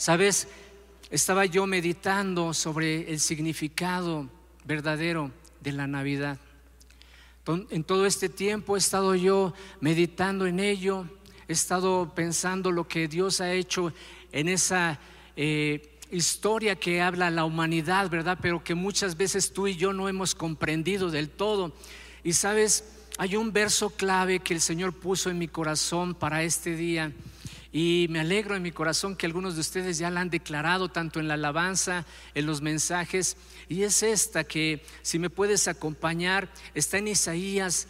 Sabes, estaba yo meditando sobre el significado verdadero de la Navidad. En todo este tiempo he estado yo meditando en ello, he estado pensando lo que Dios ha hecho en esa eh, historia que habla la humanidad, ¿verdad? Pero que muchas veces tú y yo no hemos comprendido del todo. Y sabes, hay un verso clave que el Señor puso en mi corazón para este día. Y me alegro en mi corazón que algunos de ustedes ya la han declarado tanto en la alabanza, en los mensajes. Y es esta que, si me puedes acompañar, está en Isaías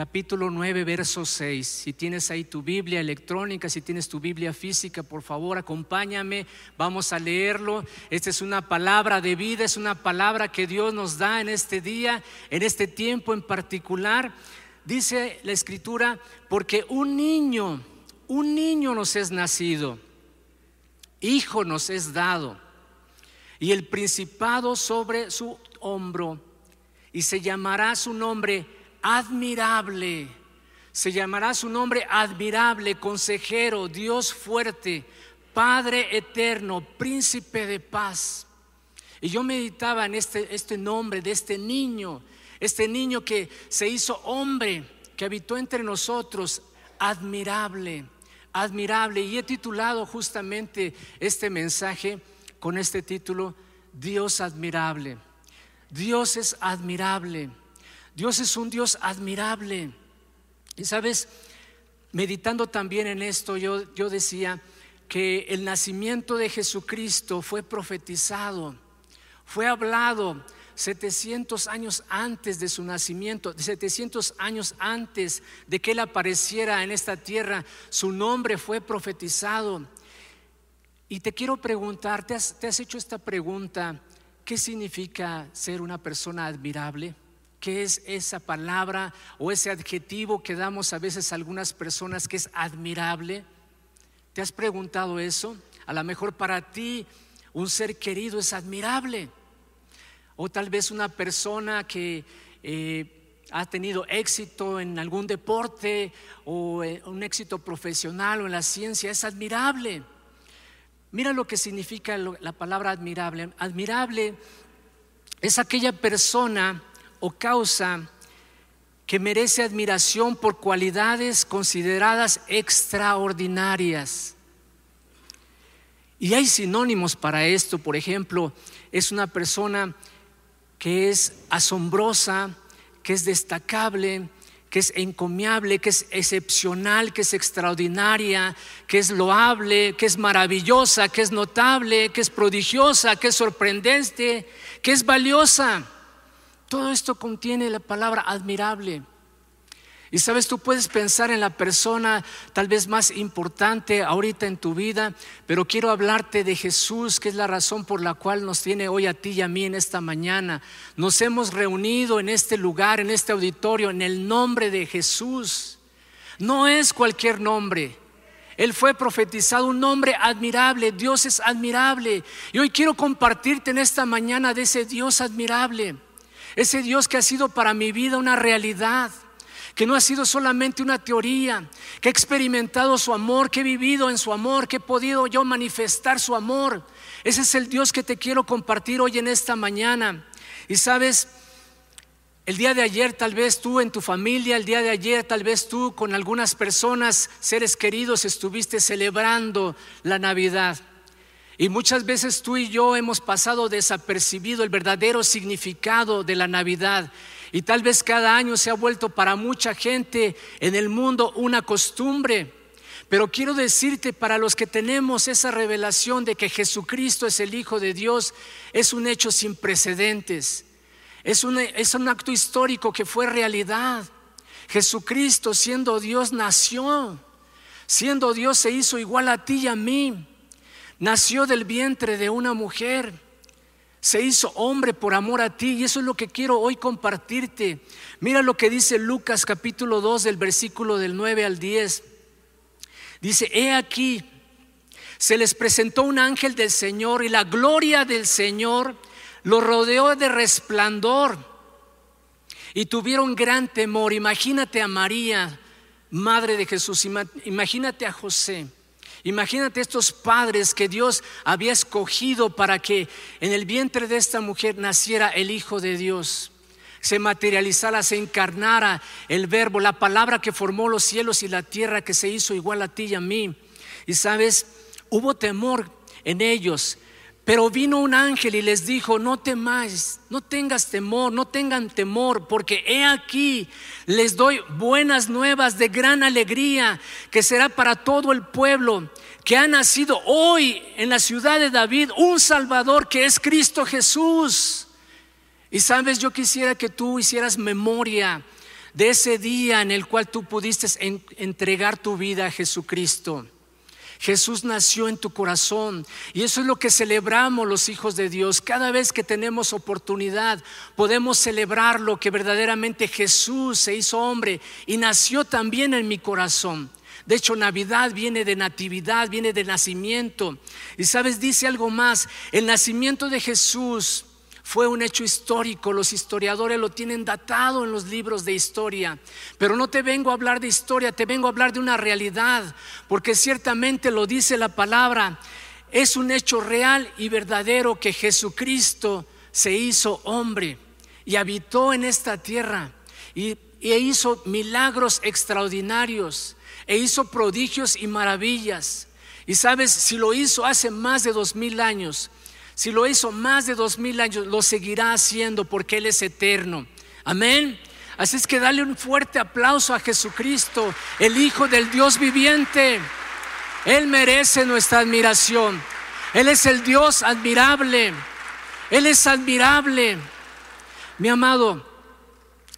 capítulo 9, verso 6. Si tienes ahí tu Biblia electrónica, si tienes tu Biblia física, por favor, acompáñame, vamos a leerlo. Esta es una palabra de vida, es una palabra que Dios nos da en este día, en este tiempo en particular. Dice la escritura, porque un niño, un niño nos es nacido, hijo nos es dado, y el principado sobre su hombro, y se llamará su nombre admirable. Se llamará su nombre admirable, consejero, Dios fuerte, Padre eterno, príncipe de paz. Y yo meditaba en este, este nombre de este niño, este niño que se hizo hombre, que habitó entre nosotros, admirable, admirable. Y he titulado justamente este mensaje con este título, Dios admirable. Dios es admirable. Dios es un Dios admirable. Y sabes, meditando también en esto, yo, yo decía que el nacimiento de Jesucristo fue profetizado, fue hablado 700 años antes de su nacimiento, 700 años antes de que Él apareciera en esta tierra, su nombre fue profetizado. Y te quiero preguntar, ¿te has, hecho esta pregunta? ¿Qué significa ser una persona admirable? ¿Qué es esa palabra o ese adjetivo que damos a veces a algunas personas que es admirable? ¿Te has preguntado eso? A lo mejor para ti un ser querido es admirable. O tal vez una persona que eh, ha tenido éxito en algún deporte o eh, un éxito profesional o en la ciencia es admirable. Mira lo que significa la palabra admirable. Admirable es aquella persona o causa que merece admiración por cualidades consideradas extraordinarias. Y hay sinónimos para esto, por ejemplo, es una persona que es asombrosa, que es destacable, que es encomiable, que es excepcional, que es extraordinaria, que es loable, que es maravillosa, que es notable, que es prodigiosa, que es sorprendente, que es valiosa. Todo esto contiene la palabra admirable. Y sabes, tú puedes pensar en la persona tal vez más importante ahorita en tu vida, pero quiero hablarte de Jesús, que es la razón por la cual nos tiene hoy a ti y a mí en esta mañana. Nos hemos reunido en este lugar, en este auditorio, en el nombre de Jesús. No es cualquier nombre. Él fue profetizado un nombre admirable, Dios es admirable. Y hoy quiero compartirte en esta mañana de ese Dios admirable. Ese Dios que ha sido para mi vida una realidad, que no ha sido solamente una teoría, que he experimentado su amor, que he vivido en su amor, que he podido yo manifestar su amor. Ese es el Dios que te quiero compartir hoy en esta mañana. Y sabes, el día de ayer tal vez tú en tu familia, el día de ayer tal vez tú con algunas personas, seres queridos, estuviste celebrando la Navidad. Y muchas veces tú y yo hemos pasado desapercibido el verdadero significado de la Navidad. Y tal vez cada año se ha vuelto para mucha gente en el mundo una costumbre. Pero quiero decirte, para los que tenemos esa revelación de que Jesucristo es el Hijo de Dios, es un hecho sin precedentes. Es un, es un acto histórico que fue realidad. Jesucristo, siendo Dios, nació. Siendo Dios, se hizo igual a ti y a mí nació del vientre de una mujer, se hizo hombre por amor a ti y eso es lo que quiero hoy compartirte. Mira lo que dice Lucas capítulo 2 del versículo del 9 al 10. Dice, he aquí, se les presentó un ángel del Señor y la gloria del Señor lo rodeó de resplandor y tuvieron gran temor. Imagínate a María, madre de Jesús, imagínate a José Imagínate estos padres que Dios había escogido para que en el vientre de esta mujer naciera el Hijo de Dios, se materializara, se encarnara el verbo, la palabra que formó los cielos y la tierra, que se hizo igual a ti y a mí. Y sabes, hubo temor en ellos, pero vino un ángel y les dijo, no temáis, no tengas temor, no tengan temor, porque he aquí, les doy buenas nuevas de gran alegría, que será para todo el pueblo, que ha nacido hoy en la ciudad de David un Salvador que es Cristo Jesús. Y sabes, yo quisiera que tú hicieras memoria de ese día en el cual tú pudiste entregar tu vida a Jesucristo. Jesús nació en tu corazón y eso es lo que celebramos los hijos de Dios. Cada vez que tenemos oportunidad podemos celebrar lo que verdaderamente Jesús se hizo hombre y nació también en mi corazón. De hecho, Navidad viene de natividad, viene de nacimiento. Y sabes, dice algo más, el nacimiento de Jesús fue un hecho histórico, los historiadores lo tienen datado en los libros de historia, pero no te vengo a hablar de historia, te vengo a hablar de una realidad, porque ciertamente lo dice la palabra, es un hecho real y verdadero que Jesucristo se hizo hombre y habitó en esta tierra y, e hizo milagros extraordinarios, e hizo prodigios y maravillas. Y sabes, si lo hizo hace más de dos mil años, si lo hizo más de dos mil años, lo seguirá haciendo porque Él es eterno. Amén. Así es que dale un fuerte aplauso a Jesucristo, el Hijo del Dios viviente. Él merece nuestra admiración. Él es el Dios admirable. Él es admirable. Mi amado,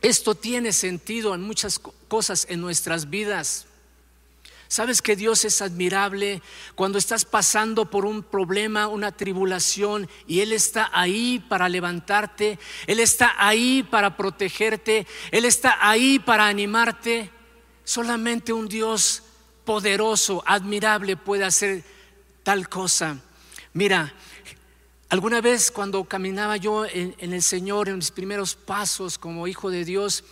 esto tiene sentido en muchas cosas en nuestras vidas. Sabes que Dios es admirable cuando estás pasando por un problema, una tribulación, y Él está ahí para levantarte, Él está ahí para protegerte, Él está ahí para animarte. Solamente un Dios poderoso, admirable puede hacer tal cosa. Mira, alguna vez cuando caminaba yo en, en el Señor, en mis primeros pasos como hijo de Dios,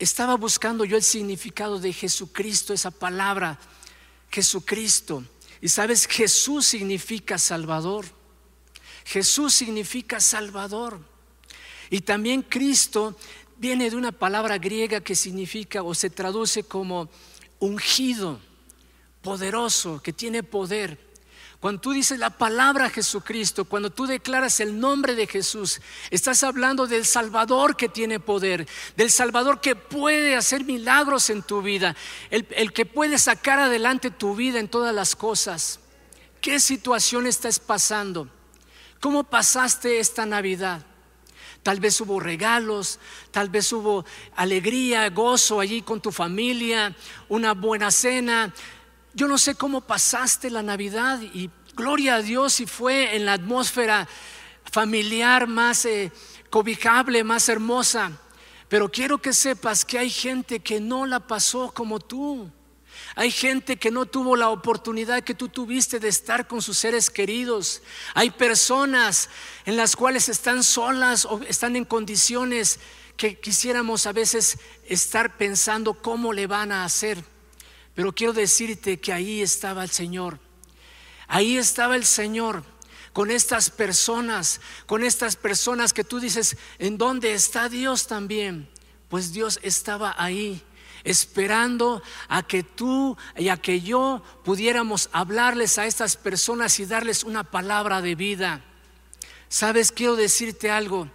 estaba buscando yo el significado de Jesucristo, esa palabra, Jesucristo. Y sabes, Jesús significa Salvador. Jesús significa Salvador. Y también Cristo viene de una palabra griega que significa o se traduce como ungido, poderoso, que tiene poder. Cuando tú dices la palabra Jesucristo, cuando tú declaras el nombre de Jesús, estás hablando del Salvador que tiene poder, del Salvador que puede hacer milagros en tu vida, el, que puede sacar adelante tu vida en todas las cosas. ¿Qué situación estás pasando? ¿Cómo pasaste esta Navidad? Tal vez hubo regalos, tal vez hubo alegría, gozo allí con tu familia, una buena cena, yo no sé cómo pasaste la Navidad y gloria a Dios si fue en la atmósfera familiar más eh, cobijable, más hermosa. Pero quiero que sepas que hay gente que no la pasó como tú. Hay gente que no tuvo la oportunidad que tú tuviste de estar con sus seres queridos. Hay personas en las cuales están solas o están en condiciones que quisiéramos a veces estar pensando cómo le van a hacer. Pero quiero decirte que ahí estaba el Señor. Ahí estaba el Señor con estas personas, con estas personas que tú dices, ¿en dónde está Dios también? Pues Dios estaba ahí esperando a que tú y a que yo pudiéramos hablarles a estas personas y darles una palabra de vida. Sabes, quiero decirte algo.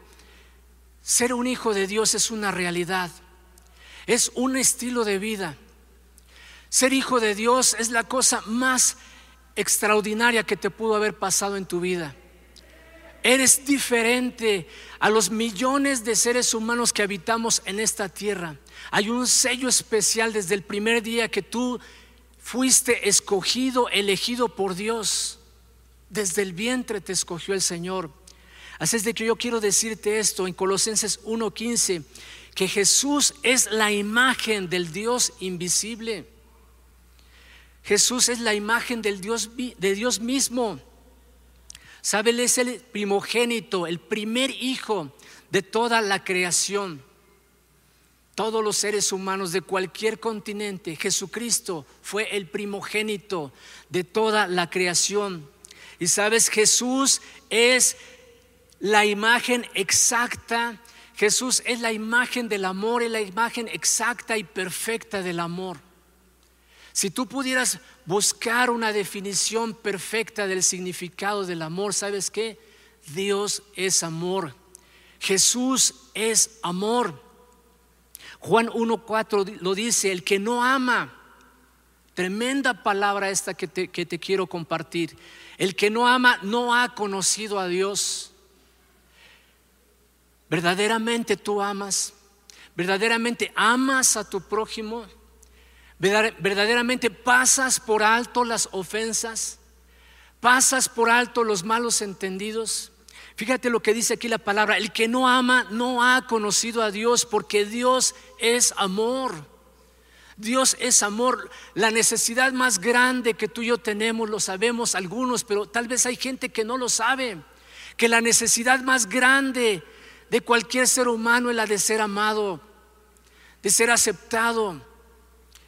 Ser un hijo de Dios es una realidad, es un estilo de vida. Ser hijo de Dios es la cosa más extraordinaria que te pudo haber pasado en tu vida. Eres diferente a los millones de seres humanos que habitamos en esta tierra. Hay un sello especial desde el primer día que tú fuiste escogido, elegido por Dios. Desde el vientre te escogió el Señor. Así es de que yo quiero decirte esto en Colosenses 1:15, que Jesús es la imagen del Dios invisible. Jesús es la imagen del Dios, de Dios mismo. ¿Sabe? Él es el primogénito, el primer hijo de toda la creación. todos los seres humanos de cualquier continente, Jesucristo fue el primogénito de toda la creación. Y sabes, Jesús es la imagen exacta, Jesús es la imagen del amor, es la imagen exacta y perfecta del amor. Si tú pudieras buscar una definición perfecta del significado del amor, ¿sabes qué? Dios es amor. Jesús es amor. Juan 1.4 lo dice, el que no ama, tremenda palabra esta que te, que te quiero compartir, el que no ama no ha conocido a Dios. ¿Verdaderamente tú amas? ¿Verdaderamente amas a tu prójimo? ¿Verdaderamente pasas por alto las ofensas? ¿Pasas por alto los malos entendidos? Fíjate lo que dice aquí la palabra, el que no ama no ha conocido a Dios porque Dios es amor. Dios es amor. La necesidad más grande que tú y yo tenemos, lo sabemos algunos, pero tal vez hay gente que no lo sabe. Que la necesidad más grande de cualquier ser humano es la de ser amado, de ser aceptado.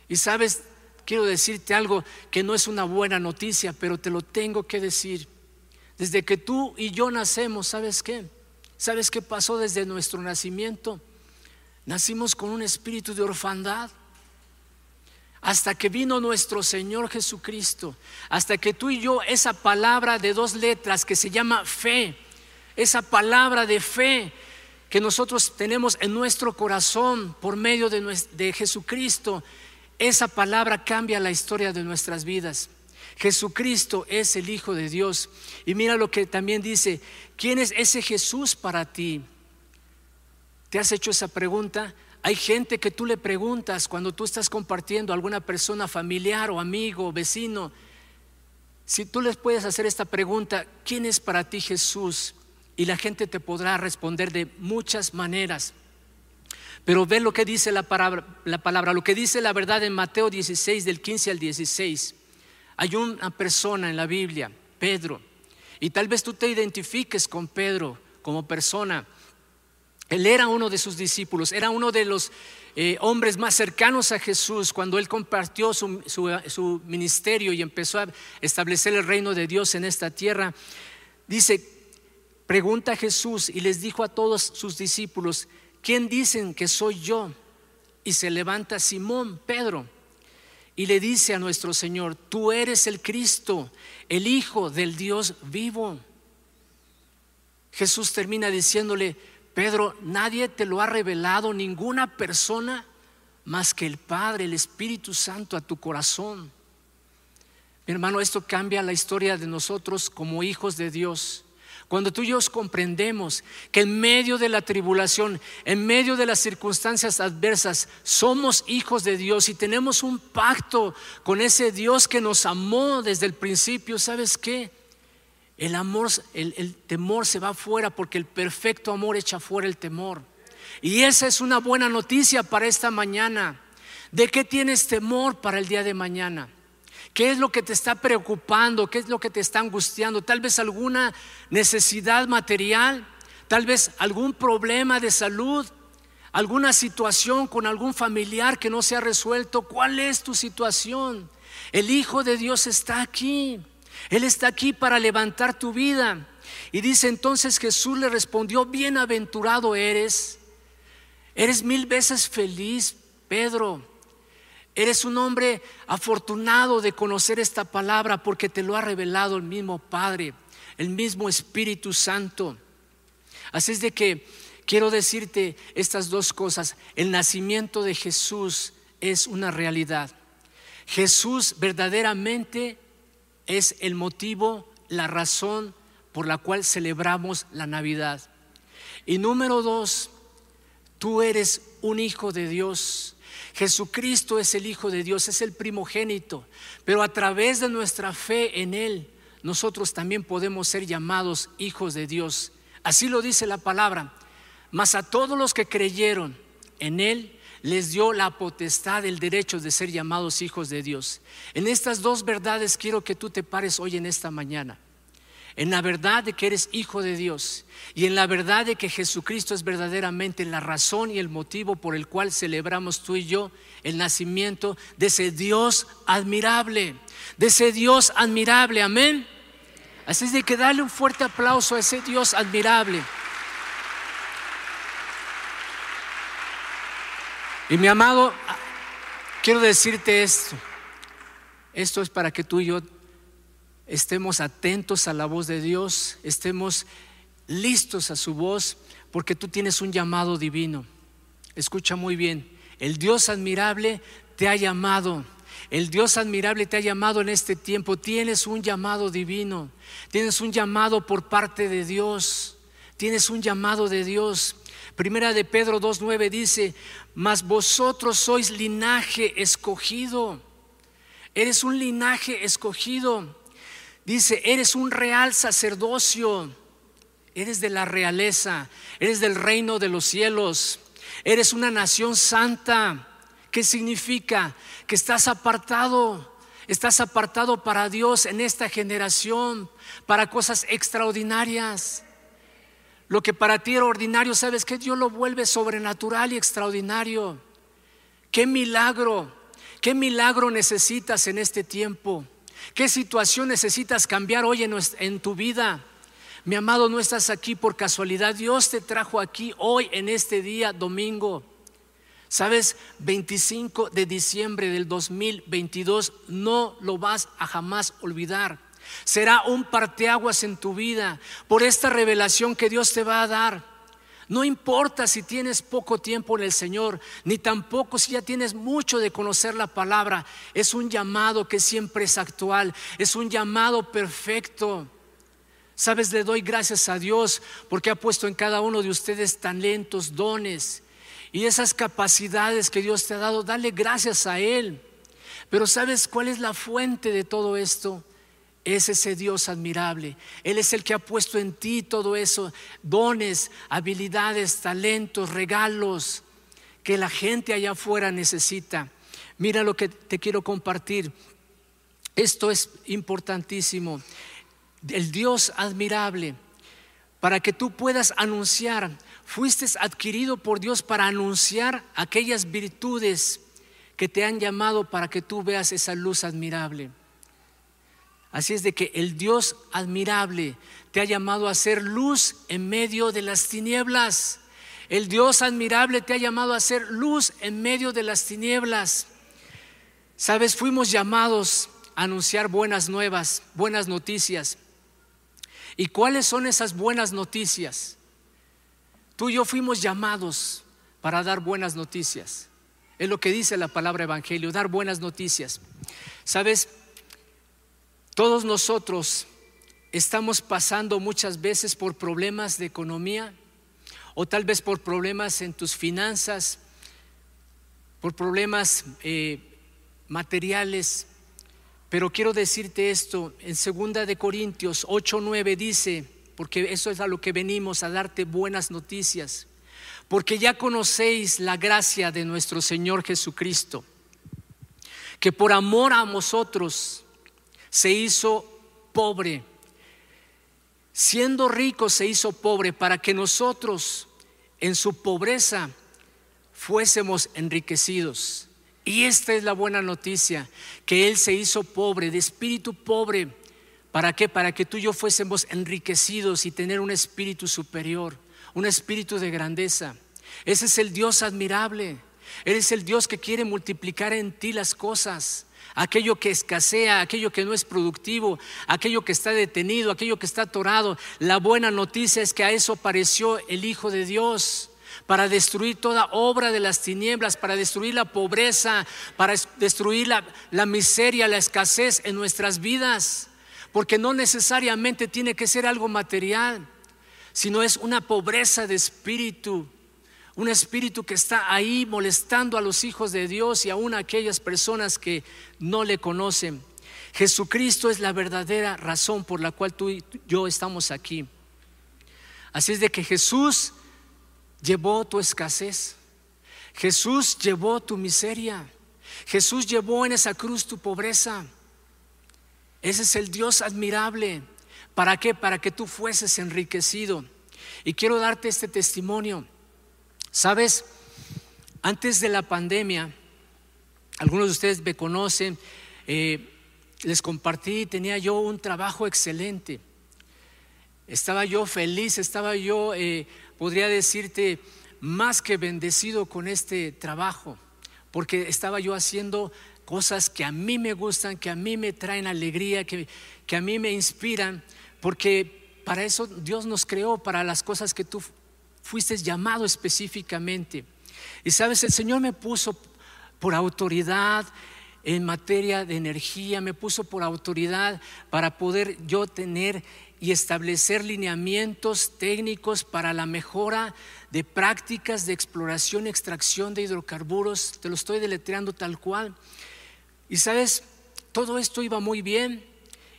Y sabes, quiero decirte algo que no es una buena noticia, pero te lo tengo que decir. Desde que tú y yo nacemos, ¿sabes qué? ¿Sabes qué pasó desde nuestro nacimiento? Nacimos con un espíritu de orfandad. Hasta que vino nuestro Señor Jesucristo, hasta que tú y yo, esa palabra de dos letras que se llama fe, esa palabra de fe que nosotros tenemos en nuestro corazón por medio de, de Jesucristo, esa palabra cambia la historia de nuestras vidas. Jesucristo es el Hijo de Dios. Y mira lo que también dice, ¿quién es ese Jesús para ti? ¿Te has hecho esa pregunta? Hay gente que tú le preguntas cuando tú estás compartiendo a alguna persona familiar o amigo, vecino, si tú les puedes hacer esta pregunta, ¿quién es para ti Jesús? Y la gente te podrá responder de muchas maneras. Pero ve lo que dice la palabra, la palabra, lo que dice la verdad en Mateo 16, del 15 al 16. Hay una persona en la Biblia, Pedro, y tal vez tú te identifiques con Pedro como persona. Él era uno de sus discípulos, era uno de los eh, hombres más cercanos a Jesús cuando él compartió su, su ministerio y empezó a establecer el reino de Dios en esta tierra. Dice, pregunta a Jesús y les dijo a todos sus discípulos, ¿quién dicen que soy yo? Y se levanta Simón, Pedro y le dice a nuestro Señor, tú eres el Cristo, el Hijo del Dios vivo. Jesús termina diciéndole, Pedro, nadie te lo ha revelado, ninguna persona más que el Padre, el Espíritu Santo a tu corazón. Mi hermano, esto cambia la historia de nosotros como hijos de Dios. Cuando tú y yo comprendemos que en medio de la tribulación, en medio de las circunstancias adversas, somos hijos de Dios y tenemos un pacto con ese Dios que nos amó desde el principio, ¿sabes qué? El amor, el, el temor se va fuera porque el perfecto amor echa fuera el temor. Y esa es una buena noticia para esta mañana. ¿De qué tienes temor para el día de mañana? ¿Qué es lo que te está preocupando? ¿Qué es lo que te está angustiando? Tal vez alguna necesidad material, tal vez algún problema de salud, alguna situación con algún familiar que no se ha resuelto. ¿Cuál es tu situación? El Hijo de Dios está aquí. Él está aquí para levantar tu vida. Y dice entonces Jesús le respondió, bienaventurado eres. Eres mil veces feliz, Pedro Eres un hombre afortunado de conocer esta palabra porque te lo ha revelado el mismo Padre, el mismo Espíritu Santo. Así es de que quiero decirte estas dos cosas. El nacimiento de Jesús es una realidad. Jesús verdaderamente es el motivo, la razón por la cual celebramos la Navidad. Y número dos, tú eres un hijo de Dios. Jesucristo es el Hijo de Dios, es el primogénito, pero a través de nuestra fe en Él, nosotros también podemos ser llamados hijos de Dios. Así lo dice la palabra. Mas a todos los que creyeron en Él, les dio la potestad, el derecho de ser llamados hijos de Dios. En estas dos verdades quiero que tú te pares hoy en esta mañana. En la verdad de que eres hijo de Dios y en la verdad de que Jesucristo es verdaderamente la razón y el motivo por el cual celebramos tú y yo el nacimiento de ese Dios admirable, de ese Dios admirable, amén. Así es de que dale un fuerte aplauso a ese Dios admirable. Y mi amado, quiero decirte esto. Esto es para que tú y yo estemos atentos a la voz de Dios, estemos listos a su voz, porque tú tienes un llamado divino. Escucha muy bien, el Dios admirable te ha llamado. El Dios admirable te ha llamado en este tiempo. Tienes un llamado divino. Tienes un llamado por parte de Dios. Tienes un llamado de Dios. Primera de Pedro 2.9 dice, mas vosotros sois linaje escogido. Eres un linaje escogido. Dice, eres un real sacerdocio, eres de la realeza, eres del reino de los cielos, eres una nación santa. ¿Qué significa? Que estás apartado, estás apartado para Dios en esta generación, para cosas extraordinarias. Lo que para ti era ordinario, ¿sabes que Dios lo vuelve sobrenatural y extraordinario. Qué milagro, qué milagro necesitas en este tiempo. ¿Qué situación necesitas cambiar hoy en, tu vida? Mi amado, no estás aquí por casualidad. Dios te trajo aquí hoy en este día, domingo. Sabes, 25 de diciembre del 2022 no lo vas a jamás olvidar. Será un parteaguas en tu vida por esta revelación que Dios te va a dar. No importa si tienes poco tiempo en el Señor, ni tampoco si ya tienes mucho de conocer la palabra. Es un llamado que siempre es actual, es un llamado perfecto. Sabes, le doy gracias a Dios porque ha puesto en cada uno de ustedes talentos, dones y esas capacidades que Dios te ha dado. Dale gracias a Él. Pero ¿sabes cuál es la fuente de todo esto? Es ese Dios admirable. Él es el que ha puesto en ti todo eso, dones, habilidades, talentos, regalos que la gente allá afuera necesita. Mira lo que te quiero compartir. Esto es importantísimo. El Dios admirable, para que tú puedas anunciar, fuiste adquirido por Dios para anunciar aquellas virtudes que te han llamado para que tú veas esa luz admirable. Así es de que el Dios admirable te ha llamado a ser luz en medio de las tinieblas. El Dios admirable te ha llamado a ser luz en medio de las tinieblas. Sabes, fuimos llamados a anunciar buenas nuevas, buenas noticias. ¿Y cuáles son esas buenas noticias? Tú y yo fuimos llamados para dar buenas noticias. Es lo que dice la palabra evangelio, dar buenas noticias. Sabes, todos nosotros estamos pasando muchas veces por problemas de economía o tal vez por problemas en tus finanzas, por problemas eh, materiales. Pero quiero decirte esto, en segunda de Corintios 8:9 dice, porque eso es a lo que venimos a darte buenas noticias, porque ya conocéis la gracia de nuestro Señor Jesucristo, que por amor a nosotros se hizo pobre. Siendo rico se hizo pobre para que nosotros en su pobreza fuésemos enriquecidos. Y esta es la buena noticia, que Él se hizo pobre, de espíritu pobre. ¿Para qué? Para que tú y yo fuésemos enriquecidos y tener un espíritu superior, un espíritu de grandeza. Ese es el Dios admirable. Él es el Dios que quiere multiplicar en ti las cosas aquello que escasea, aquello que no es productivo, aquello que está detenido, aquello que está atorado. La buena noticia es que a eso apareció el Hijo de Dios para destruir toda obra de las tinieblas, para destruir la pobreza, para destruir la, la, miseria, la escasez en nuestras vidas. Porque no necesariamente tiene que ser algo material, sino es una pobreza de espíritu, un espíritu que está ahí molestando a los hijos de Dios y aún a aquellas personas que no le conocen. Jesucristo es la verdadera razón por la cual tú y yo estamos aquí. Así es de que Jesús llevó tu escasez. Jesús llevó tu miseria. Jesús llevó en esa cruz tu pobreza. Ese es el Dios admirable ¿Para qué? Para que tú fueses enriquecido. Y quiero darte este testimonio. Sabes, antes de la pandemia, algunos de ustedes me conocen, eh, les compartí, tenía yo un trabajo excelente. Estaba yo feliz, estaba yo, eh, podría decirte, más que bendecido con este trabajo, porque estaba yo haciendo cosas que a mí me gustan, que a mí me traen alegría, que, que a mí me inspiran, porque para eso Dios nos creó, para las cosas que tú fuiste llamado específicamente. Y sabes, el Señor me puso por autoridad en materia de energía, me puso por autoridad para poder yo tener y establecer lineamientos técnicos para la mejora de prácticas de exploración y extracción de hidrocarburos. Te lo estoy deletreando tal cual. Y sabes, todo esto iba muy bien.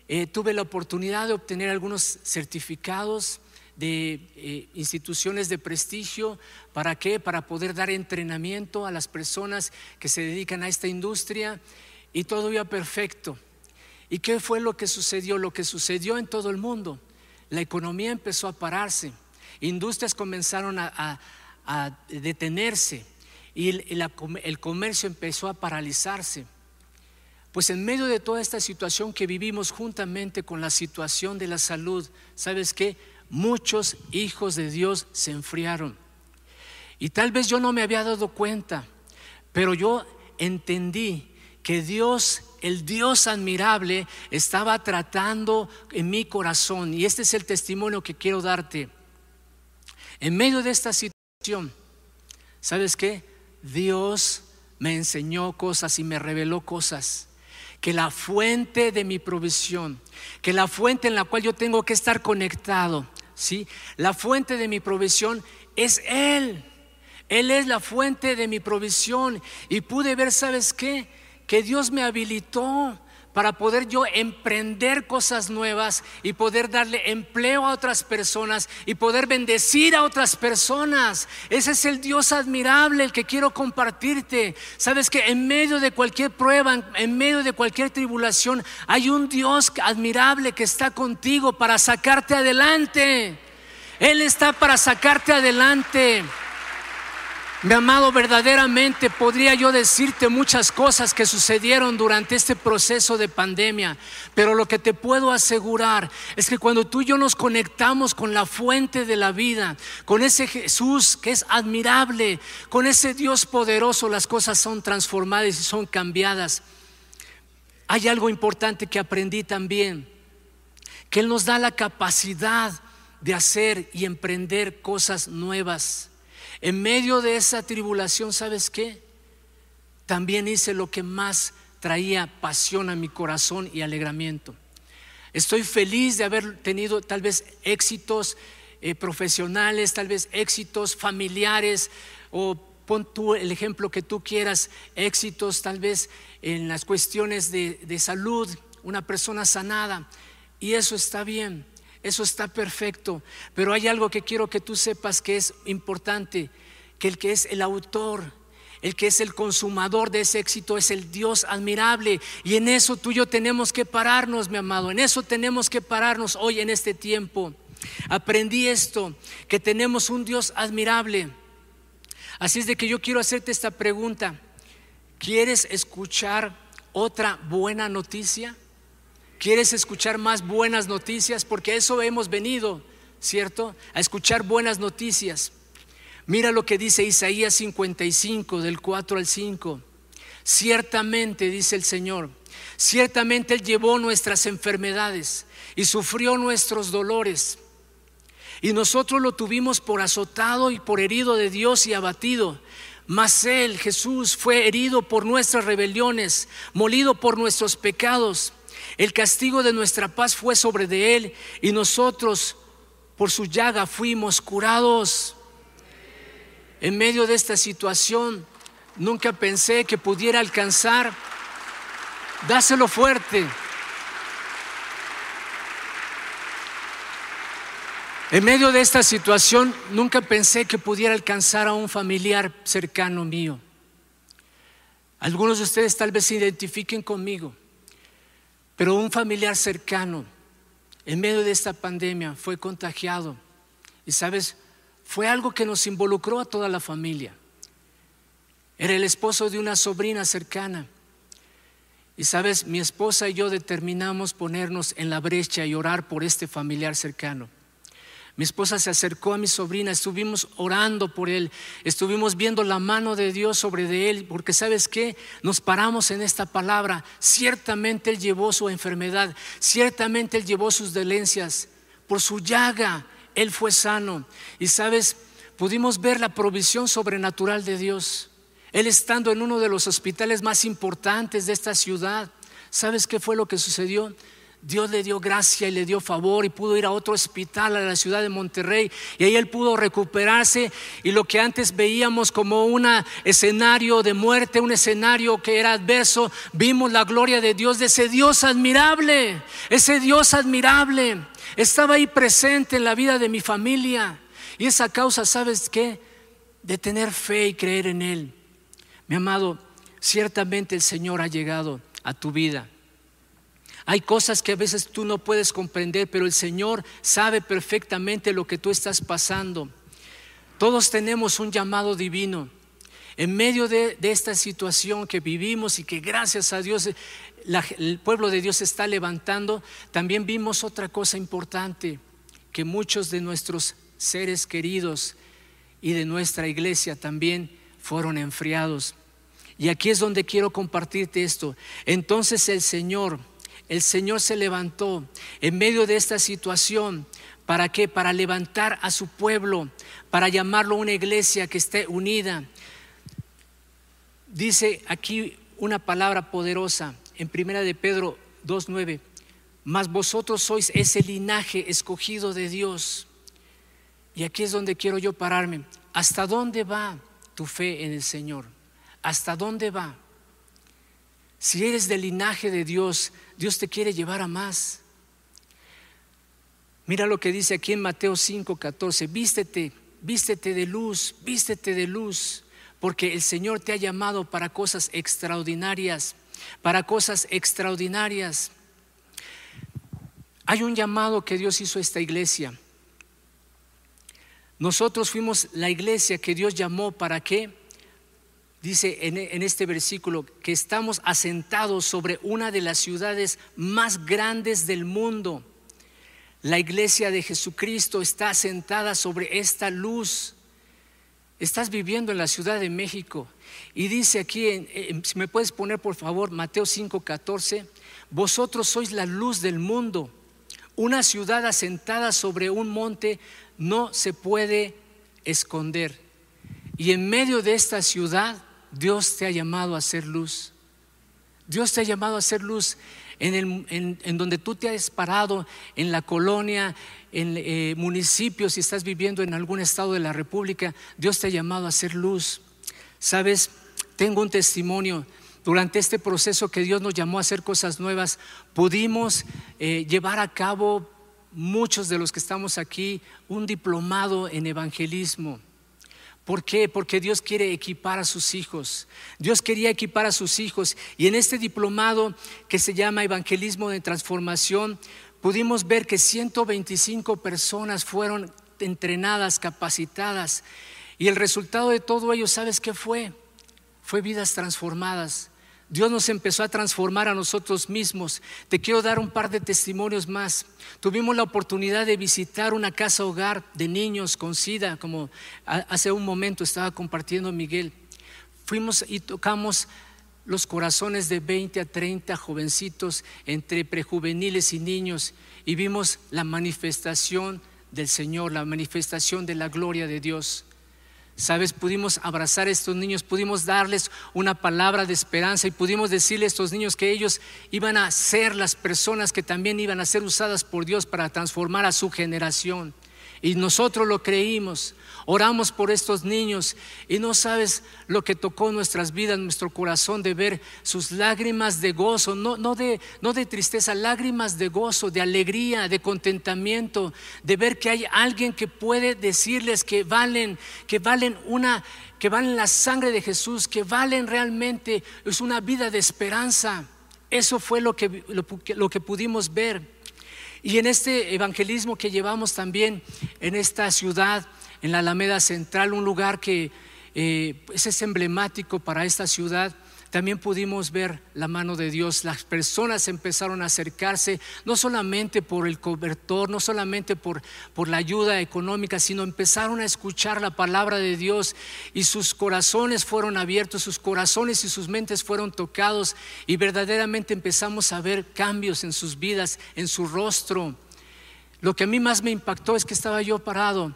Eh, tuve la oportunidad de obtener algunos certificados de eh, instituciones de prestigio. ¿Para qué? Para poder dar entrenamiento a las personas que se dedican a esta industria y todo iba perfecto. ¿Y qué fue lo que sucedió? Lo que sucedió en todo el mundo. La economía empezó a pararse, industrias comenzaron a, detenerse y el comercio empezó a paralizarse. Pues en medio de toda esta situación que vivimos juntamente con la situación de la salud, ¿sabes qué? Muchos hijos de Dios se enfriaron. Y tal vez yo no me había dado cuenta, pero yo entendí que Dios, el Dios admirable, estaba tratando en mi corazón. Y este es el testimonio que quiero darte. En medio de esta situación, ¿sabes qué? Dios me enseñó cosas y me reveló cosas. Que la fuente de mi provisión, que la fuente en la cual yo tengo que estar conectado, ¿sí? La fuente de mi provisión es Él. Él es la fuente de mi provisión. Y pude ver, ¿sabes qué? Que Dios me habilitó para poder yo emprender cosas nuevas y poder darle empleo a otras personas y poder bendecir a otras personas. Ese es el Dios admirable, el que quiero compartirte. Sabes que en medio de cualquier prueba, en medio de cualquier tribulación, hay un Dios admirable que está contigo para sacarte adelante. Él está para sacarte adelante. Mi amado, verdaderamente podría yo decirte muchas cosas que sucedieron durante este proceso de pandemia, pero lo que te puedo asegurar es que cuando tú y yo nos conectamos con la fuente de la vida, con ese Jesús que es admirable, con ese Dios poderoso, las cosas son transformadas y son cambiadas. Hay algo importante que aprendí también, que Él nos da la capacidad de hacer y emprender cosas nuevas. En medio de esa tribulación, ¿sabes qué? También hice lo que más traía pasión a mi corazón y alegramiento. Estoy feliz de haber tenido tal vez éxitos eh, profesionales, tal vez éxitos familiares o pon tú el ejemplo que tú quieras, éxitos tal vez en las cuestiones de, de salud, una persona sanada. Y eso está bien. Eso está perfecto. Pero hay algo que quiero que tú sepas que es importante, que el que es el autor, el que es el consumador de ese éxito es el Dios admirable. Y en eso tú y yo tenemos que pararnos, mi amado. En eso tenemos que pararnos hoy en este tiempo. Aprendí esto, que tenemos un Dios admirable. Así es de que yo quiero hacerte esta pregunta. ¿Quieres escuchar otra buena noticia? ¿Quieres escuchar más buenas noticias? Porque eso hemos venido, ¿cierto? A escuchar buenas noticias. Mira lo que dice Isaías 55, del 4 al 5. Ciertamente, dice el Señor, ciertamente Él llevó nuestras enfermedades y sufrió nuestros dolores. Y nosotros lo tuvimos por azotado y por herido de Dios y abatido. Mas Él, Jesús, fue herido por nuestras rebeliones, molido por nuestros pecados. El castigo de nuestra paz fue sobre de él y nosotros por su llaga fuimos curados. En medio de esta situación nunca pensé que pudiera alcanzar. Dáselo fuerte. En medio de esta situación nunca pensé que pudiera alcanzar a un familiar cercano mío. Algunos de ustedes tal vez se identifiquen conmigo. Pero un familiar cercano en medio de esta pandemia fue contagiado. Y sabes, fue algo que nos involucró a toda la familia. Era el esposo de una sobrina cercana. Y sabes, mi esposa y yo determinamos ponernos en la brecha y orar por este familiar cercano. Mi esposa se acercó a mi sobrina, estuvimos orando por él, estuvimos viendo la mano de Dios sobre de él, porque sabes qué, nos paramos en esta palabra, ciertamente él llevó su enfermedad, ciertamente él llevó sus dolencias, por su llaga él fue sano. Y sabes, pudimos ver la provisión sobrenatural de Dios. Él estando en uno de los hospitales más importantes de esta ciudad, ¿sabes qué fue lo que sucedió? Dios le dio gracia y le dio favor y pudo ir a otro hospital a la ciudad de Monterrey y ahí él pudo recuperarse y lo que antes veíamos como un escenario de muerte, un escenario que era adverso, vimos la gloria de Dios, de ese Dios admirable, ese Dios admirable. Estaba ahí presente en la vida de mi familia y esa causa, ¿sabes qué? De tener fe y creer en Él. Mi amado, ciertamente el Señor ha llegado a tu vida. Hay cosas que a veces tú no puedes comprender, pero el Señor sabe perfectamente lo que tú estás pasando. Todos tenemos un llamado divino. En medio de, esta situación que vivimos y que gracias a Dios el pueblo de Dios está levantando, también vimos otra cosa importante, que muchos de nuestros seres queridos y de nuestra iglesia también fueron enfriados. Y aquí es donde quiero compartirte esto. Entonces el Señor el Señor se levantó en medio de esta situación. ¿Para qué? Para levantar a su pueblo, para llamarlo una iglesia que esté unida. Dice aquí una palabra poderosa en Primera de Pedro 2.9. Mas vosotros sois ese linaje escogido de Dios. Y aquí es donde quiero yo pararme. ¿Hasta dónde va tu fe en el Señor? ¿Hasta dónde va? Si eres del linaje de Dios, Dios te quiere llevar a más. Mira lo que dice aquí en Mateo 5, 14. Vístete, vístete de luz, vístete de luz, porque el Señor te ha llamado para cosas extraordinarias, para cosas extraordinarias. Hay un llamado que Dios hizo a esta iglesia. Nosotros fuimos la iglesia que Dios llamó para qué? Dice en, este versículo que estamos asentados sobre una de las ciudades más grandes del mundo. La iglesia de Jesucristo está asentada sobre esta luz. Estás viviendo en la Ciudad de México. Y dice aquí, si me puedes poner por favor Mateo 5:14, vosotros sois la luz del mundo. Una ciudad asentada sobre un monte no se puede esconder. Y en medio de esta ciudad Dios te ha llamado a ser luz. Dios te ha llamado a ser luz en, donde tú te has parado, en la colonia, en eh, municipios, si estás viviendo en algún estado de la República, Dios te ha llamado a ser luz. Sabes, tengo un testimonio. Durante este proceso que Dios nos llamó a hacer cosas nuevas, pudimos eh, llevar a cabo, muchos de los que estamos aquí, un diplomado en evangelismo. ¿Por qué? Porque Dios quiere equipar a sus hijos. Dios quería equipar a sus hijos. Y en este diplomado que se llama Evangelismo de Transformación, pudimos ver que 125 personas fueron entrenadas, capacitadas. Y el resultado de todo ello, ¿sabes qué fue? Fue vidas transformadas. Dios nos empezó a transformar a nosotros mismos. Te quiero dar un par de testimonios más. Tuvimos la oportunidad de visitar una casa hogar de niños con SIDA, como hace un momento estaba compartiendo Miguel. Fuimos y tocamos los corazones de 20 a 30 jovencitos entre prejuveniles y niños y vimos la manifestación del Señor, la manifestación de la gloria de Dios. Sabes, pudimos abrazar a estos niños, pudimos darles una palabra de esperanza y pudimos decirle a estos niños que ellos iban a ser las personas que también iban a ser usadas por Dios para transformar a su generación. Y nosotros lo creímos. Oramos por estos niños y no sabes lo que tocó nuestras vidas, nuestro corazón de ver sus lágrimas de gozo, no, de tristeza, lágrimas de gozo, de alegría, de contentamiento, de ver que hay alguien que puede decirles que valen, que valen una, que valen la sangre de Jesús, que valen realmente, es una vida de esperanza. Eso fue lo que, lo que pudimos ver. Y en este evangelismo que llevamos también en esta ciudad, en la Alameda Central, un lugar que eh, pues es emblemático para esta ciudad, también pudimos ver la mano de Dios. Las personas empezaron a acercarse, no solamente por el cobertor, no solamente por, por la ayuda económica, sino empezaron a escuchar la palabra de Dios y sus corazones fueron abiertos, sus corazones y sus mentes fueron tocados y verdaderamente empezamos a ver cambios en sus vidas, en su rostro. Lo que a mí más me impactó es que estaba yo parado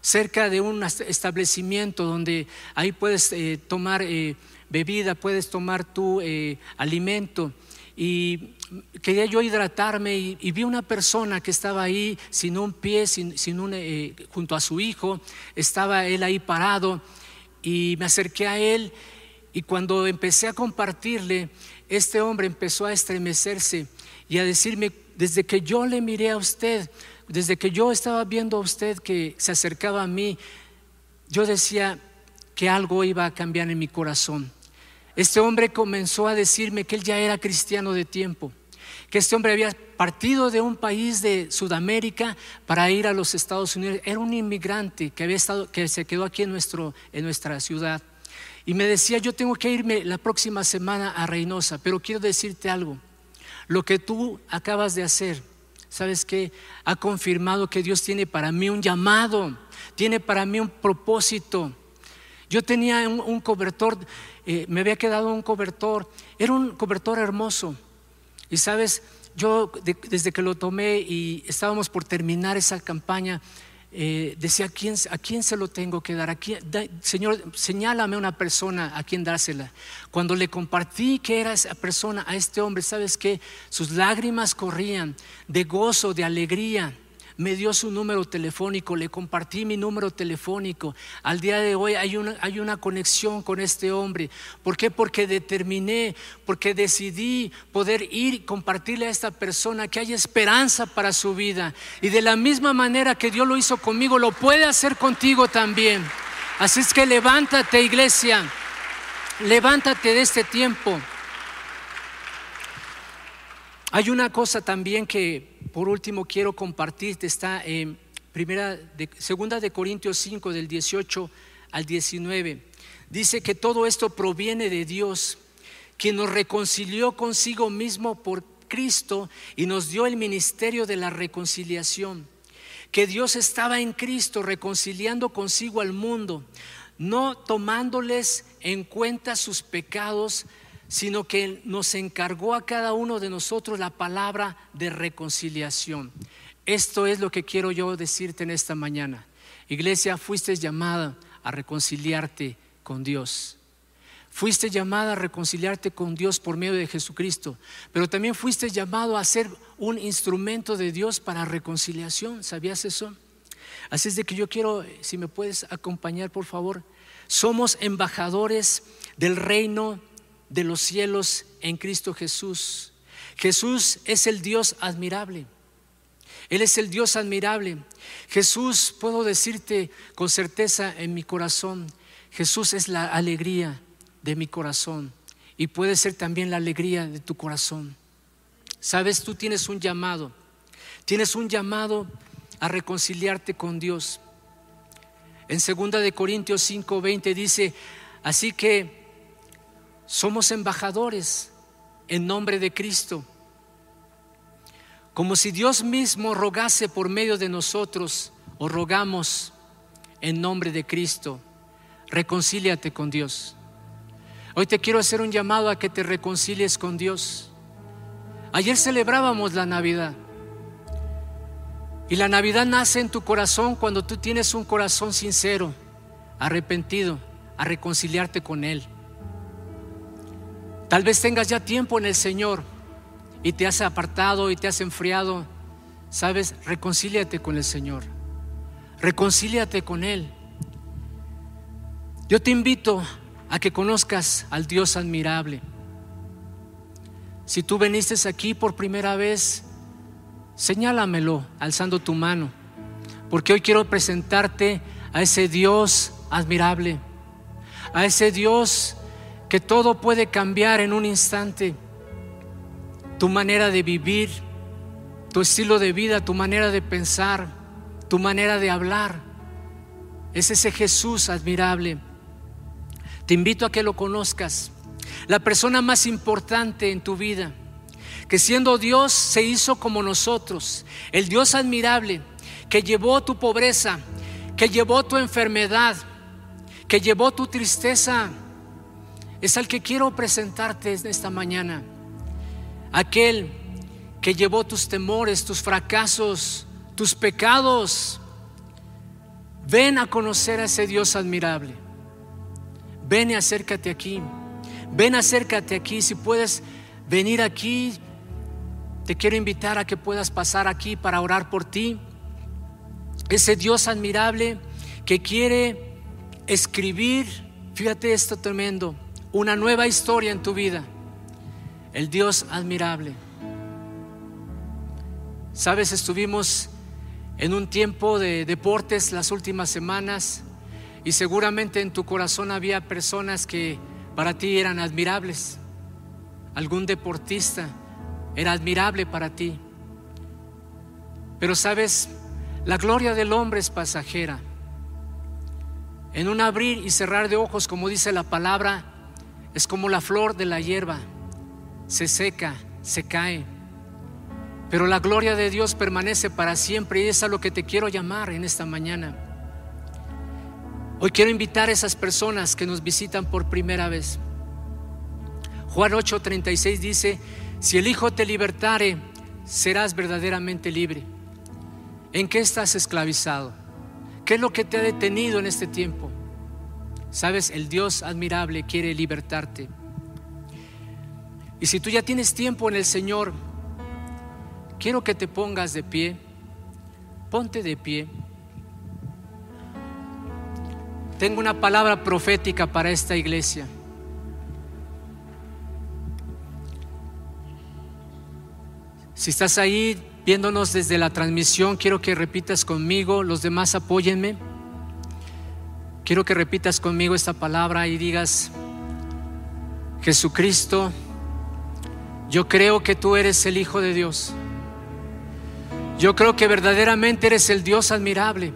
cerca de un establecimiento donde ahí puedes eh, tomar... Eh, bebida, puedes tomar tu eh, alimento. Y quería yo hidratarme y, vi una persona que estaba ahí sin un pie, sin, un, eh, junto a su hijo, estaba él ahí parado y me acerqué a él y cuando empecé a compartirle, este hombre empezó a estremecerse y a decirme, desde que yo le miré a usted, desde que yo estaba viendo a usted que se acercaba a mí, yo decía que algo iba a cambiar en mi corazón. Este hombre comenzó a decirme que él ya era cristiano de tiempo, que este hombre había partido de un país de Sudamérica para ir a los Estados Unidos. Era un inmigrante que había estado, que se quedó aquí en, nuestro, en nuestra ciudad. Y me decía, yo tengo que irme la próxima semana a Reynosa, pero quiero decirte algo. Lo que tú acabas de hacer, ¿sabes qué? Ha confirmado que Dios tiene para mí un llamado, tiene para mí un propósito. Yo tenía un cobertor eh, me había quedado un cobertor, era un cobertor hermoso. Y sabes, yo desde que lo tomé y estábamos por terminar esa campaña, eh, decía, ¿a quién, ¿a quién se lo tengo que dar? ¿A señor, señálame una persona a quien dársela. Cuando le compartí que era esa persona a este hombre, ¿sabes qué? Sus lágrimas corrían de gozo, de alegría me dio su número telefónico, le compartí mi número telefónico. Al día de hoy hay una, hay una conexión con este hombre. ¿Por qué? Porque determiné, porque decidí poder ir y compartirle a esta persona que hay esperanza para su vida. Y de la misma manera que Dios lo hizo conmigo, lo puede hacer contigo también. Así es que levántate, iglesia. Levántate de este tiempo. Hay una cosa también que por último quiero compartirte, está en primera segunda de Corintios 5 del 18 al 19. Dice que todo esto proviene de Dios, quien nos reconcilió consigo mismo por Cristo y nos dio el ministerio de la reconciliación. Que Dios estaba en Cristo reconciliando consigo al mundo, no tomándoles en cuenta sus pecados, sino que nos encargó a cada uno de nosotros la palabra de reconciliación. Esto es lo que quiero yo decirte en esta mañana. Iglesia, fuiste llamada a reconciliarte con Dios. Fuiste llamada a reconciliarte con Dios por medio de Jesucristo, pero también fuiste llamado a ser un instrumento de Dios para reconciliación. ¿Sabías eso? Así es de que yo quiero, si me puedes acompañar, por favor, somos embajadores del reino de los cielos en Cristo Jesús. Jesús es el Dios admirable. Él es el Dios admirable. Jesús, puedo decirte con certeza en mi corazón, Jesús es la alegría de mi corazón y puede ser también la alegría de tu corazón. Sabes, tú tienes un llamado, tienes un llamado a reconciliarte con Dios. En 2 de Corintios 5:20 dice, así que somos embajadores en nombre de Cristo. Como si Dios mismo rogase por medio de nosotros, o rogamos en nombre de Cristo, reconcíliate con Dios. Hoy te quiero hacer un llamado a que te reconcilies con Dios. Ayer celebrábamos la Navidad. Y la Navidad nace en tu corazón cuando tú tienes un corazón sincero, arrepentido, a reconciliarte con Él. Tal vez tengas ya tiempo en el Señor y te has apartado y te has enfriado. Sabes, reconcíliate con el Señor. Reconcíliate con Él. Yo te invito a que conozcas al Dios admirable. Si tú viniste aquí por primera vez, señálamelo alzando tu mano, porque hoy quiero presentarte a ese Dios admirable, a ese Dios que todo puede cambiar en un instante. Tu manera de vivir, tu estilo de vida, tu manera de pensar, tu manera de hablar. Es ese Jesús admirable. Te invito a que lo conozcas. La persona más importante en tu vida, que siendo Dios se hizo como nosotros, el Dios admirable, que llevó tu pobreza, que llevó tu enfermedad, que llevó tu tristeza, es al que quiero presentarte esta mañana. Aquel que llevó tus temores, tus fracasos, tus pecados. Ven a conocer a ese Dios admirable. Ven y acércate aquí. Ven, acércate aquí. Si puedes venir aquí, te quiero invitar a que puedas pasar aquí para orar por ti. Ese Dios admirable que quiere escribir, fíjate esto tremendo, una nueva historia en tu vida. El Dios admirable. Sabes, estuvimos en un tiempo de deportes las últimas semanas y seguramente en tu corazón había personas que para ti eran admirables. Algún deportista era admirable para ti. Pero sabes, la gloria del hombre es pasajera. En un abrir y cerrar de ojos, como dice la palabra, es como la flor de la hierba. Se seca, se cae pero la gloria de Dios permanece para siempre y es a lo que te quiero llamar en esta mañana. Hoy quiero invitar a esas personas que nos visitan por primera vez. Juan 8:36 dice, si el Hijo te libertare, serás verdaderamente libre. ¿En qué estás esclavizado? ¿Qué es lo que te ha detenido en este tiempo? Sabes, el Dios admirable quiere libertarte. Y si tú ya tienes tiempo en el Señor, Quiero que te pongas de pie. Ponte de pie. Tengo una palabra profética para esta iglesia. Si estás ahí viéndonos desde la transmisión, quiero que repitas conmigo, los demás apóyenme. Quiero que repitas conmigo esta palabra y digas, Jesucristo, yo creo que tú eres el Hijo de Dios. Yo creo que verdaderamente eres el Dios admirable,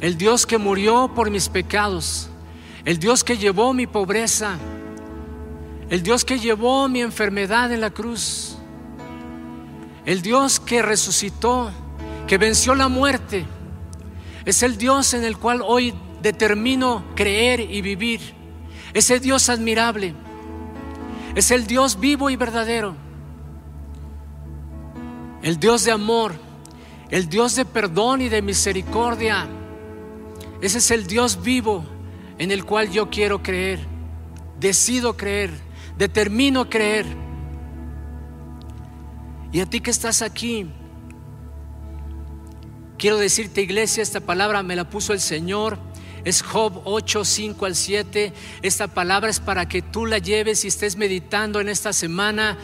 el Dios que murió por mis pecados, el Dios que llevó mi pobreza, el Dios que llevó mi enfermedad en la cruz, el Dios que resucitó, que venció la muerte. Es el Dios en el cual hoy determino creer y vivir. Ese Dios admirable. Es el Dios vivo y verdadero el Dios de amor, el Dios de perdón y de misericordia. Ese es el Dios vivo en el cual yo quiero creer, decido creer, determino creer. Y a ti que estás aquí, quiero decirte iglesia, esta palabra me la puso el Señor. Es Job 8, 5 al 7. Esta palabra es para que tú la lleves y estés meditando en esta semana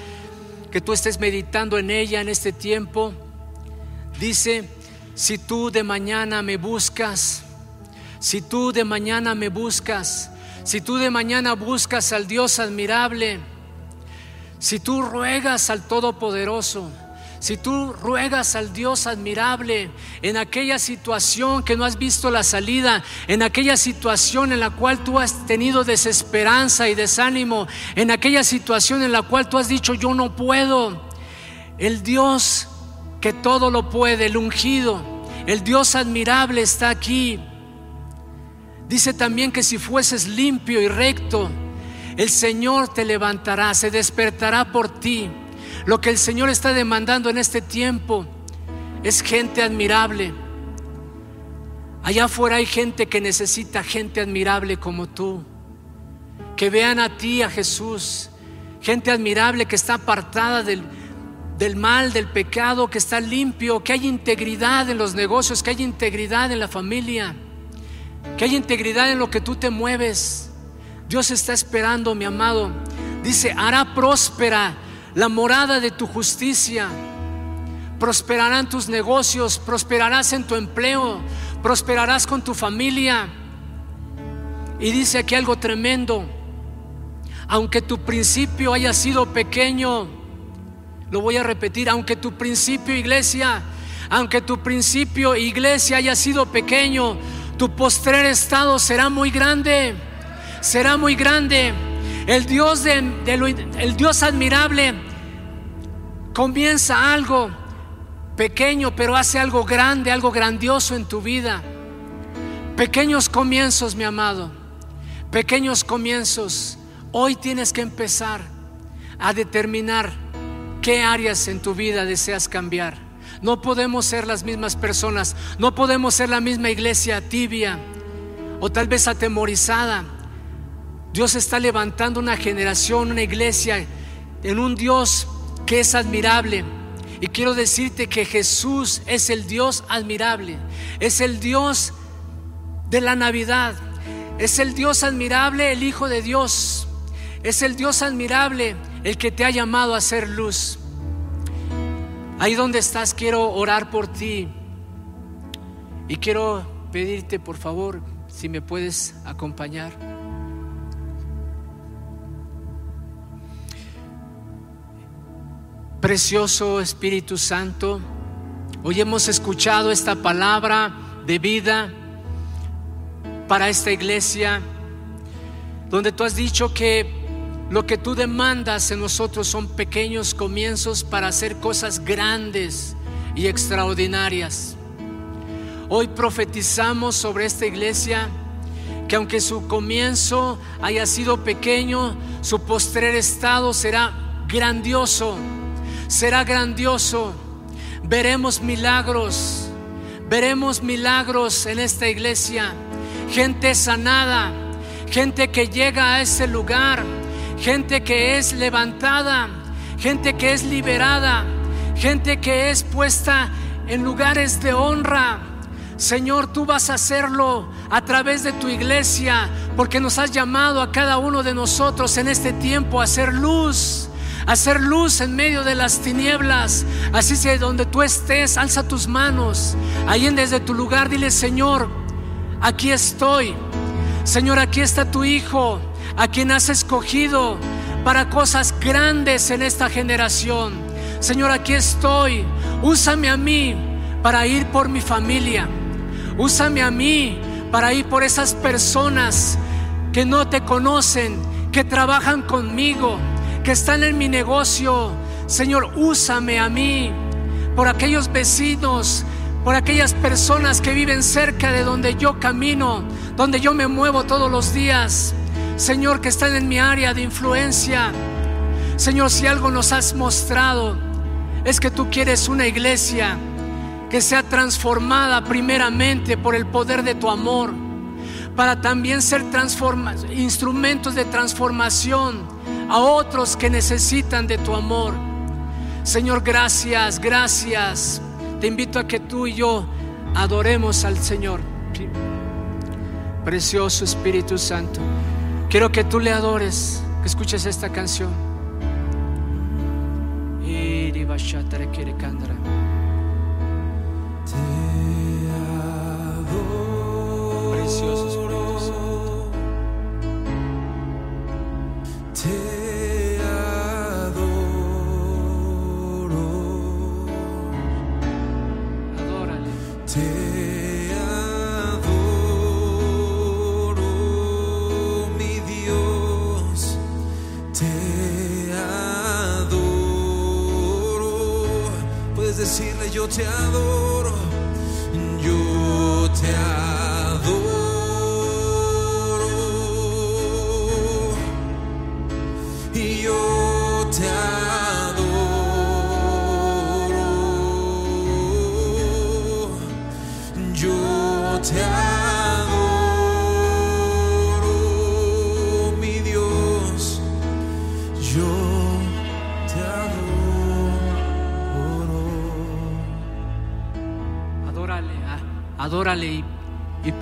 que tú estés meditando en ella en este tiempo. Dice, si tú de mañana me buscas, si tú de mañana me buscas, si tú de mañana buscas al Dios admirable, si tú ruegas al Todopoderoso, si tú ruegas al Dios admirable en aquella situación que no has visto la salida, en aquella situación en la cual tú has tenido desesperanza y desánimo, en aquella situación en la cual tú has dicho yo no puedo, el Dios que todo lo puede, el ungido, el Dios admirable está aquí. Dice también que si fueses limpio y recto, el Señor te levantará, se despertará por ti. Lo que el Señor está demandando en este tiempo es gente admirable. Allá afuera hay gente que necesita gente admirable como tú. Que vean a ti, a Jesús. Gente admirable que está apartada del, del mal, del pecado, que está limpio, que hay integridad en los negocios, que hay integridad en la familia, que hay integridad en lo que tú te mueves. Dios está esperando, mi amado. Dice, hará próspera la morada de tu justicia. Prosperarán tus negocios, prosperarás en tu empleo, prosperarás con tu familia. Y dice aquí algo tremendo. Aunque tu principio haya sido pequeño, Lo voy a repetir, aunque tu principio iglesia, aunque tu principio iglesia haya sido pequeño, tu postrer estado será muy grande, será muy grande. El Dios, admirable comienza algo pequeño, pero hace algo grande, algo grandioso en tu vida. Pequeños comienzos, mi amado, pequeños comienzos. Hoy tienes que empezar a determinar qué áreas en tu vida deseas cambiar. No podemos ser las mismas personas, no podemos ser la misma iglesia tibia o tal vez atemorizada. Dios está levantando una generación, una iglesia en un Dios que es admirable. Y quiero decirte que Jesús es el Dios admirable, es el Dios de la Navidad, es el Dios admirable, el Hijo de Dios, es el Dios admirable, el que te ha llamado a ser luz. Ahí donde estás quiero orar por ti y quiero pedirte por favor si me puedes acompañar. Precioso Espíritu Santo, hoy hemos escuchado esta palabra de vida para esta iglesia, donde tú has dicho que lo que tú demandas en nosotros son pequeños comienzos para hacer cosas grandes y extraordinarias. Hoy profetizamos sobre esta iglesia que aunque su comienzo haya sido pequeño, su postrer estado será grandioso será grandioso. Veremos milagros, veremos milagros en esta iglesia. Gente sanada, gente que llega a ese lugar, gente que es levantada, gente que es liberada, gente que es puesta en lugares de honra. Señor, tú vas a hacerlo a través de tu iglesia, porque nos has llamado a cada uno de nosotros en este tiempo a hacer luz hacer luz en medio de las tinieblas. Así que donde tú estés, alza tus manos. Ahí en desde tu lugar, dile, Señor, aquí estoy. Señor, aquí está tu Hijo, a quien has escogido para cosas grandes en esta generación. Señor, aquí estoy. Úsame a mí para ir por mi familia. Úsame a mí para ir por esas personas que no te conocen, que trabajan conmigo que están en mi negocio. Señor, úsame a mí por aquellos vecinos, por aquellas personas que viven cerca de donde yo camino, donde yo me muevo todos los días. Señor, que están en mi área de influencia. Señor, si algo nos has mostrado, es que tú quieres una iglesia que sea transformada primeramente por el poder de tu amor, para también ser instrumentos de transformación a otros que necesitan de tu amor. Señor, gracias, gracias. Te invito a que tú y yo adoremos al Señor. Precioso Espíritu Santo. Quiero que tú le adores, que escuches esta canción. Precioso adoro,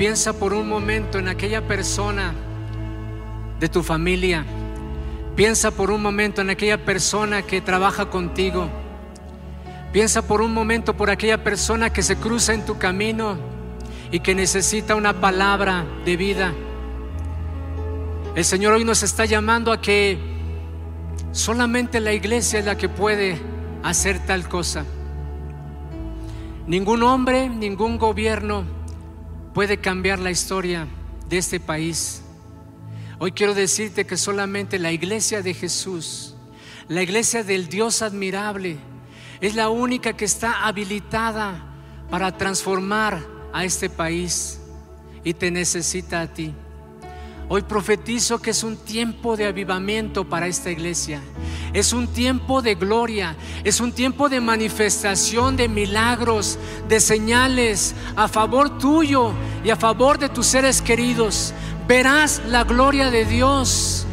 piensa por un momento en aquella persona de tu familia. Piensa por un momento en aquella persona que trabaja contigo. Piensa por un momento por aquella persona que se cruza en tu camino y que necesita una palabra de vida. El Señor hoy nos está llamando a que solamente la iglesia es la que puede hacer tal cosa. Ningún hombre, ningún gobierno puede cambiar la historia de este país. Hoy quiero decirte que solamente la iglesia de Jesús, la iglesia del Dios admirable, es la única que está habilitada para transformar a este país y te necesita a ti. Hoy profetizo que es un tiempo de avivamiento para esta iglesia. Es un tiempo de gloria, es un tiempo de manifestación de milagros, de señales a favor tuyo y a favor de tus seres queridos. Verás la gloria de Dios.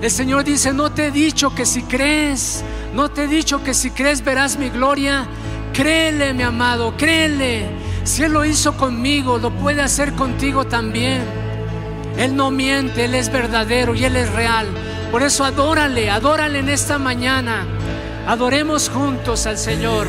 El Señor dice, no te he dicho que si crees, no te he dicho que si crees verás mi gloria. Créele, mi amado, créele. Si Él lo hizo conmigo, lo puede hacer contigo también. Él no miente, Él es verdadero y Él es real. Por eso adórale, adórale en esta mañana. Adoremos juntos al Señor.